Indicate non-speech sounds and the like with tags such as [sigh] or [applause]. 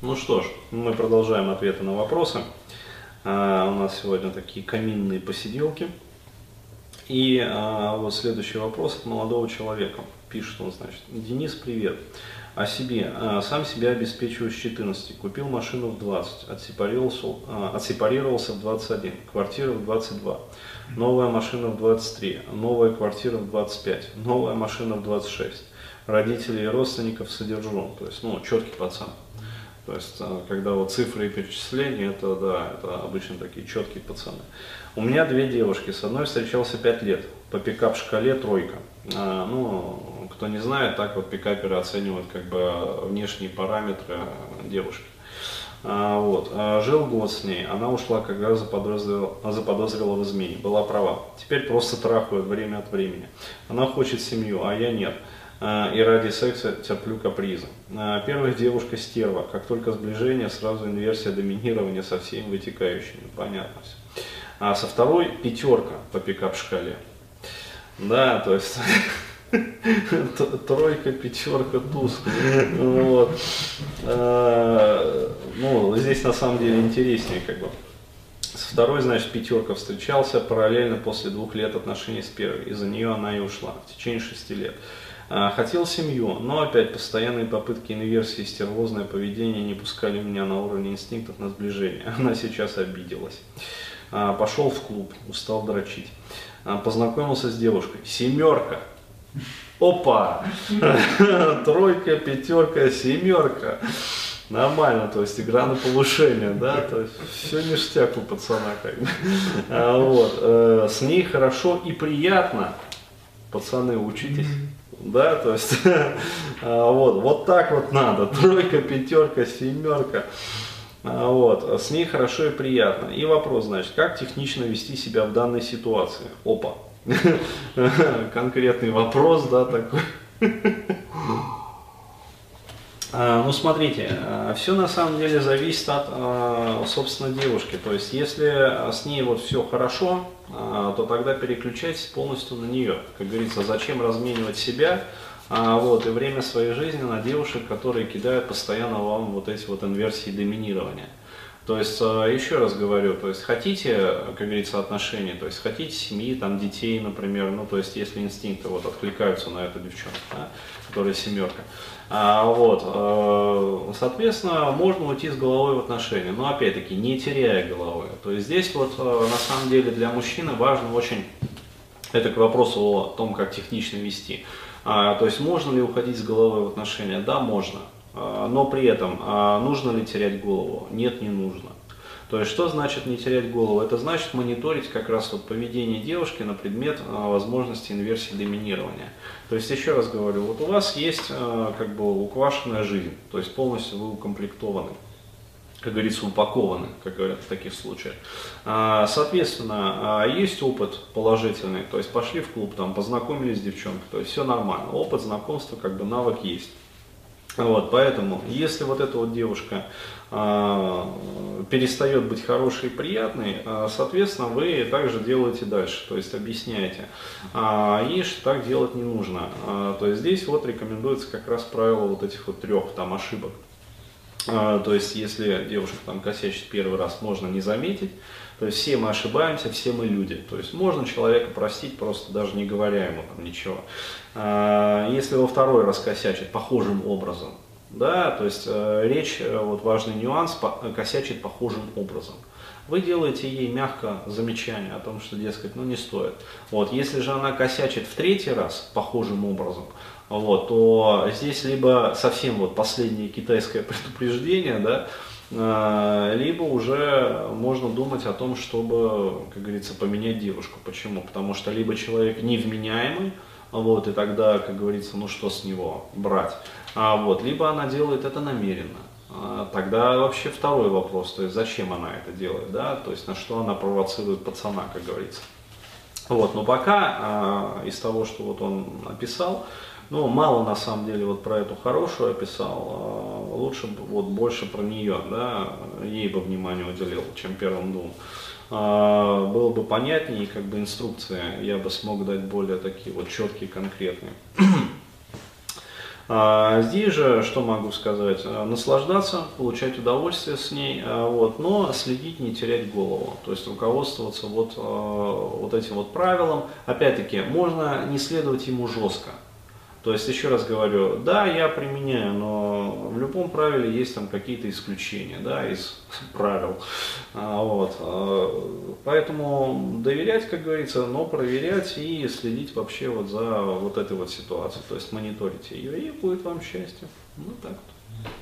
Ну что ж, мы продолжаем ответы на вопросы. А, у нас сегодня такие каминные посиделки. И а, вот следующий вопрос от молодого человека. Пишет он, значит, Денис, привет. О себе. А, сам себя обеспечиваю с 14. Купил машину в 20. Отсепарировался, а, отсепарировался в 21. Квартира в 22. Новая машина в 23. Новая квартира в 25. Новая машина в 26. Родителей и родственников содержу. То есть, ну, четкий пацан. То есть, а, когда вот цифры и перечисления, это, да, это обычно такие четкие пацаны. У меня две девушки, с одной встречался пять лет, по пикап-шкале тройка. А, ну, кто не знает, так вот пикаперы оценивают как бы внешние параметры девушки. А, вот. А, жил год с ней, она ушла, когда заподозрила, заподозрила в измене, была права. Теперь просто трахают время от времени. Она хочет семью, а я нет. А, и ради секса терплю капризы. А, первая девушка стерва, как только сближение, сразу инверсия доминирования со всеми вытекающими, понятно все. А со второй пятерка по пикап-шкале. Да, то есть [laughs] тройка, пятерка, туз. Вот. А, ну, здесь на самом деле интереснее как бы. Со второй, значит, пятерка встречался параллельно после двух лет отношений с первой. Из-за нее она и ушла в течение шести лет. А, хотел семью, но опять постоянные попытки инверсии, стервозное поведение не пускали меня на уровне инстинктов на сближение. [laughs] Она сейчас обиделась. А, пошел в клуб, устал дрочить. А, познакомился с девушкой. Семерка. Опа! [laughs] Тройка, пятерка, семерка. Нормально, то есть игра на повышение, да, то есть все ништяк у пацана как бы. Вот. Э, с ней хорошо и приятно. Пацаны, учитесь. Да, то есть, [laughs] а, вот, вот так вот надо, [laughs] тройка, пятерка, семерка. А, вот, с ней хорошо и приятно. И вопрос, значит, как технично вести себя в данной ситуации? Опа, [laughs] конкретный вопрос, да, такой. А, ну, смотрите, все на самом деле зависит от, собственно, девушки. То есть, если с ней вот все хорошо, а, то тогда переключайтесь полностью на нее. Как говорится, зачем разменивать себя а, вот, и время своей жизни на девушек, которые кидают постоянно вам вот эти вот инверсии доминирования. То есть, а, еще раз говорю, то есть хотите, как говорится, отношения, то есть хотите семьи, там, детей, например, ну, то есть, если инстинкты вот откликаются на эту девчонку, да, которая семерка, а, вот, э, соответственно, можно уйти с головой в отношения, но опять-таки не теряя головы. То есть здесь вот э, на самом деле для мужчины важно очень, это к вопросу о том, как технично вести. А, то есть можно ли уходить с головой в отношения? Да, можно. А, но при этом а, нужно ли терять голову? Нет, не нужно. То есть что значит не терять голову? Это значит мониторить как раз вот поведение девушки на предмет а, возможности инверсии доминирования. То есть еще раз говорю, вот у вас есть как бы уквашенная жизнь, то есть полностью вы укомплектованы как говорится, упакованы, как говорят в таких случаях. Соответственно, есть опыт положительный, то есть пошли в клуб, там, познакомились с девчонкой, то есть все нормально, опыт знакомства, как бы навык есть. Вот, поэтому, если вот эта вот девушка э, перестает быть хорошей и приятной, э, соответственно, вы также делаете дальше, то есть объясняете. А ей что так делать не нужно. А, то есть здесь вот рекомендуется как раз правило вот этих вот трех там ошибок. А, то есть, если девушка там косячит первый раз, можно не заметить. То есть, все мы ошибаемся, все мы люди. То есть, можно человека простить, просто даже не говоря ему там ничего. А, если во второй раз косячит похожим образом, да, то есть, э, речь, э, вот важный нюанс, косячит похожим образом вы делаете ей мягко замечание о том, что, дескать, ну не стоит. Вот, если же она косячит в третий раз похожим образом, вот, то здесь либо совсем вот последнее китайское [laughs] предупреждение, да, а, либо уже можно думать о том, чтобы, как говорится, поменять девушку. Почему? Потому что либо человек невменяемый, вот, и тогда, как говорится, ну что с него брать, а вот, либо она делает это намеренно. А, тогда вообще второй вопрос, то есть зачем она это делает, да, то есть на что она провоцирует пацана, как говорится. Вот, но пока э, из того, что вот он описал, ну, мало на самом деле вот про эту хорошую описал, а лучше бы вот больше про нее, да, ей бы внимание уделил, чем первым двум. А, было бы понятнее, как бы инструкция, я бы смог дать более такие вот четкие, конкретные. А, здесь же, что могу сказать, э, наслаждаться, получать удовольствие с ней, э, вот, но следить, не терять голову, то есть руководствоваться вот, э, вот этим вот правилом. Опять-таки, можно не следовать ему жестко, то есть, еще раз говорю, да, я применяю, но в любом правиле есть там какие-то исключения, да, из [laughs] правил. А, вот. А, поэтому доверять, как говорится, но проверять и следить вообще вот за вот этой вот ситуацией. То есть мониторить ее, и будет вам счастье. Ну так вот.